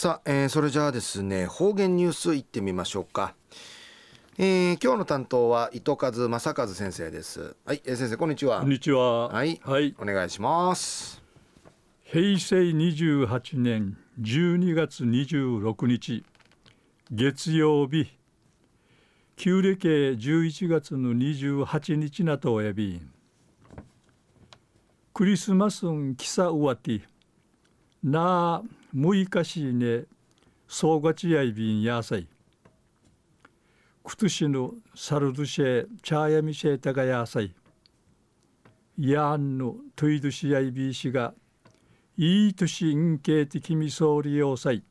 さあ、えー、それじゃあですね方言ニュースいってみましょうか、えー、今日の担当は糸数正和先生です。はい、えー、先生こんにちは。こんにちは。はい、はい、お願いします。平成28年12月26日月曜日。旧暦11月の28日なとおやび。クリスマスンキサウワティなあ6日しね総がちやいびんやさい。くとしのサルドシェチャーヤミシェタガやさい。やんのトイドシやいびしがいい年んけいてきみそうりようさい。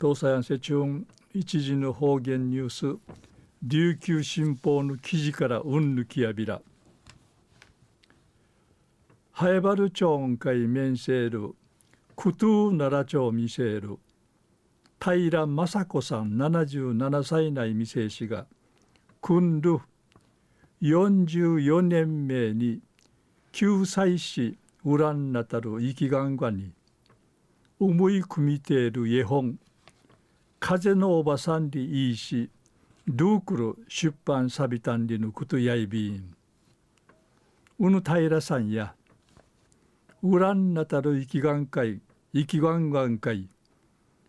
東西安世中一時の方言ニュース琉球新報の記事からうんぬきやびら。ハエバル町会面せるクトゥー奈良町見せる平雅子さん77歳内未成氏が君る44年目に救済しウランナタル生きがんがに思い組みている絵本風のおばさんりいいしルークル出版さびたんりのことやいびん。うぬ平さんやウランナタル生きがんかい生きがんがんかい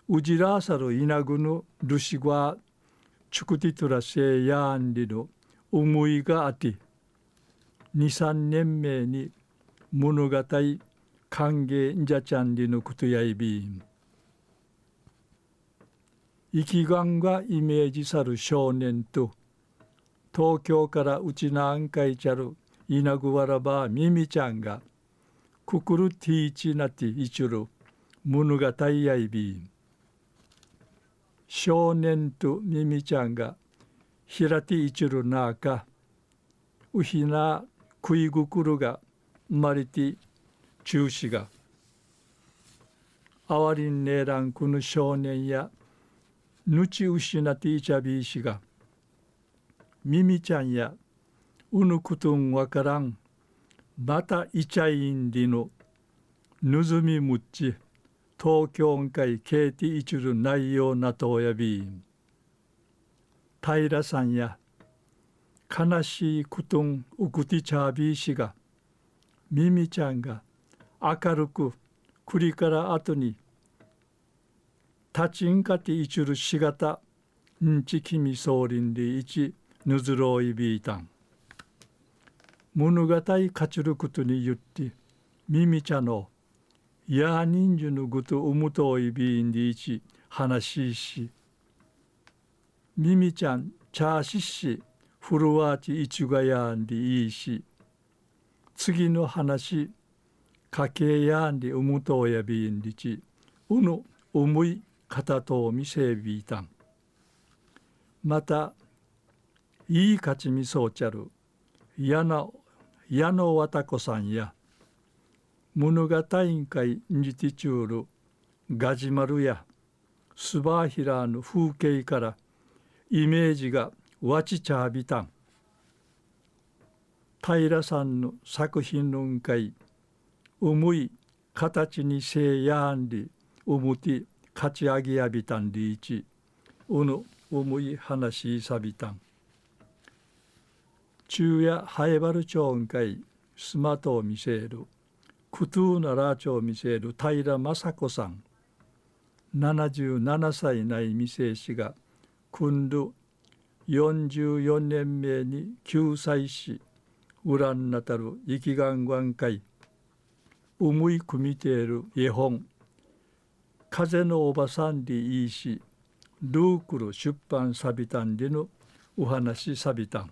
うじらさるいなぐぬルシグワチュクティトラセイヤンリの思いがあって二三年目に物語歓迎んじゃちゃんりのことやいびん。生きがんがイメージさる少年と東京からうちなんかいちゃるいなぐわらばみみちゃんがくくるティーチなていちる物語やいびん。少年とミミちゃんがひらていちるなかうひな食いぐくるが生まれて中止が。あわりんねえらんくぬ少年やぬちうしなていちゃびいしがミミちゃんやうぬくとんわからん。またいちゃいんりのぬずみむっち東京会ケーティイチュル内容なとおやび。ん平さんや悲しいクトンウクティチャービー氏がミミちゃんが明るく栗から後に立ちんかていちゅるしがたんちきみそうりんでいちぬずろいびいたん。物語かちることに言ってミミちゃんのや人数のぐとうむといびんでいち話ししみみちゃんチャーシッシフルワーチイチュガヤンでいいし次の話かけやんでうむとやびんでちうの重い方と見せびいたん。またいい勝ちみそうちゃる矢野矢野わたこさんや物語会にてちゅうるガジマルやスバーヒラーの風景からイメージがわちちゃびたん。平さんの作品の会重い形にせいやんりうむて勝ち上げやびたんりいちうぬ重い話いさびたん。昼夜ハエバル町んかいスマトを見せるクトゥーナラーチョを見せる平雅子さん。77歳内未成氏が君る44年目に救済しウランナタル生きがんがん会思い組みている絵本風のおばさんりいいしルークル出版サビタンでのお話サビタン